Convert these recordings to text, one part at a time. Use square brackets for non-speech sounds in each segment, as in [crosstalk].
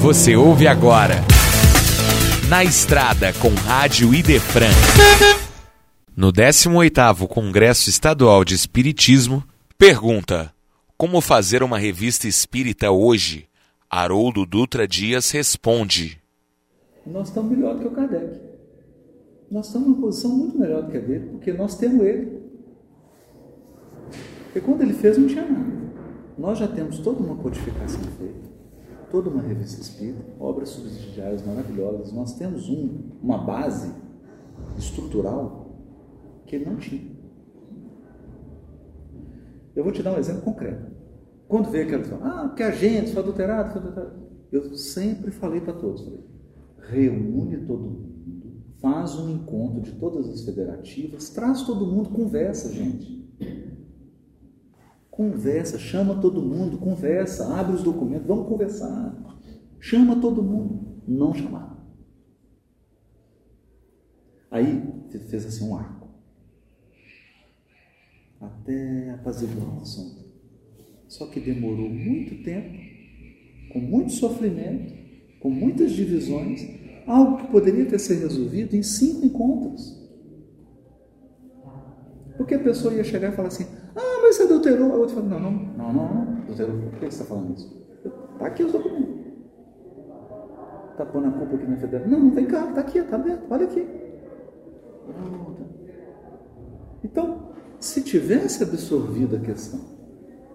Você ouve agora. Na Estrada com Rádio Idefran. No 18º Congresso Estadual de Espiritismo, pergunta: Como fazer uma revista espírita hoje? Haroldo Dutra Dias responde: Nós estamos melhor do que o Kardec. Nós estamos numa posição muito melhor do que a dele, porque nós temos ele. Porque quando ele fez, não tinha nada. Nós já temos toda uma codificação feita toda uma revista espírita, obras subsidiárias maravilhosas. Nós temos um, uma base estrutural que ele não tinha. Eu vou te dar um exemplo concreto. Quando veio aquela questão, ah, que a gente foi adulterado, foi adulterado. Eu sempre falei para todos, falei, reúne todo mundo, faz um encontro de todas as federativas, traz todo mundo, conversa, gente. Conversa, chama todo mundo, conversa, abre os documentos, vamos conversar. Chama todo mundo. Não chamar. Aí fez assim um arco. Até apaziguar o assunto. Só que demorou muito tempo, com muito sofrimento, com muitas divisões, algo que poderia ter sido resolvido em cinco encontros. Porque a pessoa ia chegar e falar assim: mas você adulterou. A outra fala: não, não, não, não, não. Adulterou. Por que você está falando isso? Está aqui os documentos. Está pondo a culpa aqui na federação. Não, não vem cá, está aqui, está aberto, olha aqui. Então, se tivesse absorvido a questão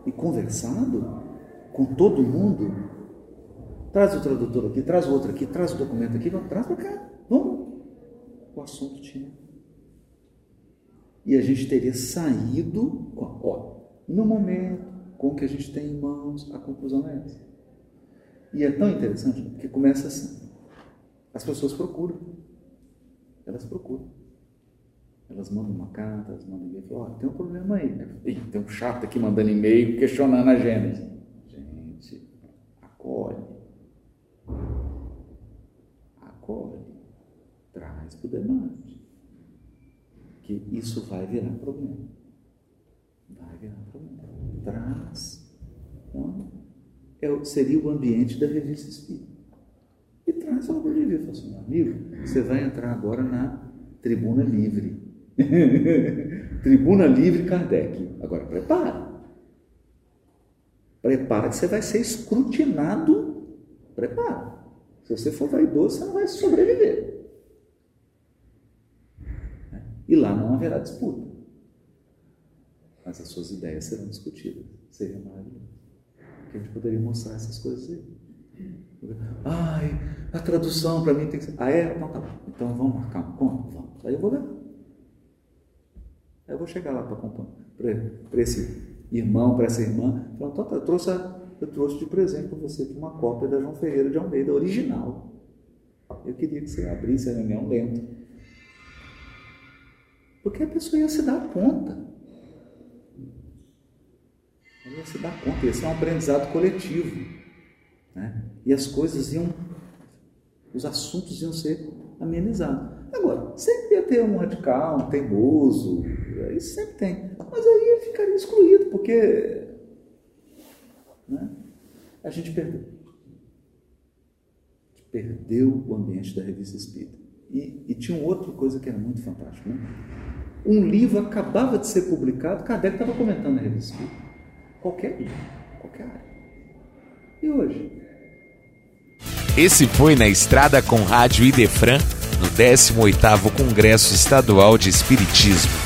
e conversado com todo mundo, traz o tradutor aqui, traz o outro aqui, traz o documento aqui, traz para cá, vamos. O assunto tinha e a gente teria saído, ó, no momento com o que a gente tem em mãos, a conclusão é essa. E é tão interessante porque começa assim. As pessoas procuram. Elas procuram. Elas mandam uma carta, elas mandam e-mail, oh, tem um problema aí. [laughs] Ih, tem um chato aqui mandando e-mail questionando a Gênesis. Gente, acolhe. Acolhe. Traz para o debate que isso vai virar problema. Vai virar problema. Traz. Então, é, seria o ambiente da revista Espírita. E traz o amor de Deus. Fala assim, meu amigo, você vai entrar agora na tribuna livre. [laughs] tribuna livre Kardec. Agora prepara. Prepara que você vai ser escrutinado. Prepara. Se você for vaidoso, você não vai sobreviver. E lá não haverá disputa. Mas as suas ideias serão discutidas. Seria maravilhoso. Que a gente poderia mostrar essas coisas aí. Ai, a tradução para mim tem que ser. Ah, é? Então tá bom. Então vamos marcar um encontro? Vamos. Aí eu vou levar. Aí eu vou chegar lá para esse irmão, para essa irmã. Então, tá, eu, trouxe eu trouxe de presente para você uma cópia da João Ferreira de Almeida, original. Eu queria que você abrisse a reunião lento porque a pessoa ia se dar conta. Ela ia se dar conta, ia ser um aprendizado coletivo. Né? E as coisas iam, os assuntos iam ser amenizados. Agora, sempre ia ter um radical, um teimoso, isso sempre tem. Mas aí ficaria excluído, porque né? a gente perdeu. A gente perdeu o ambiente da revista espírita. E, e tinha outra coisa que era muito fantástica. Né? Um livro acabava de ser publicado, Kardec estava comentando na revista Qualquer livro, qualquer área. E hoje? Esse foi na Estrada com Rádio Idefran, no 18º Congresso Estadual de Espiritismo.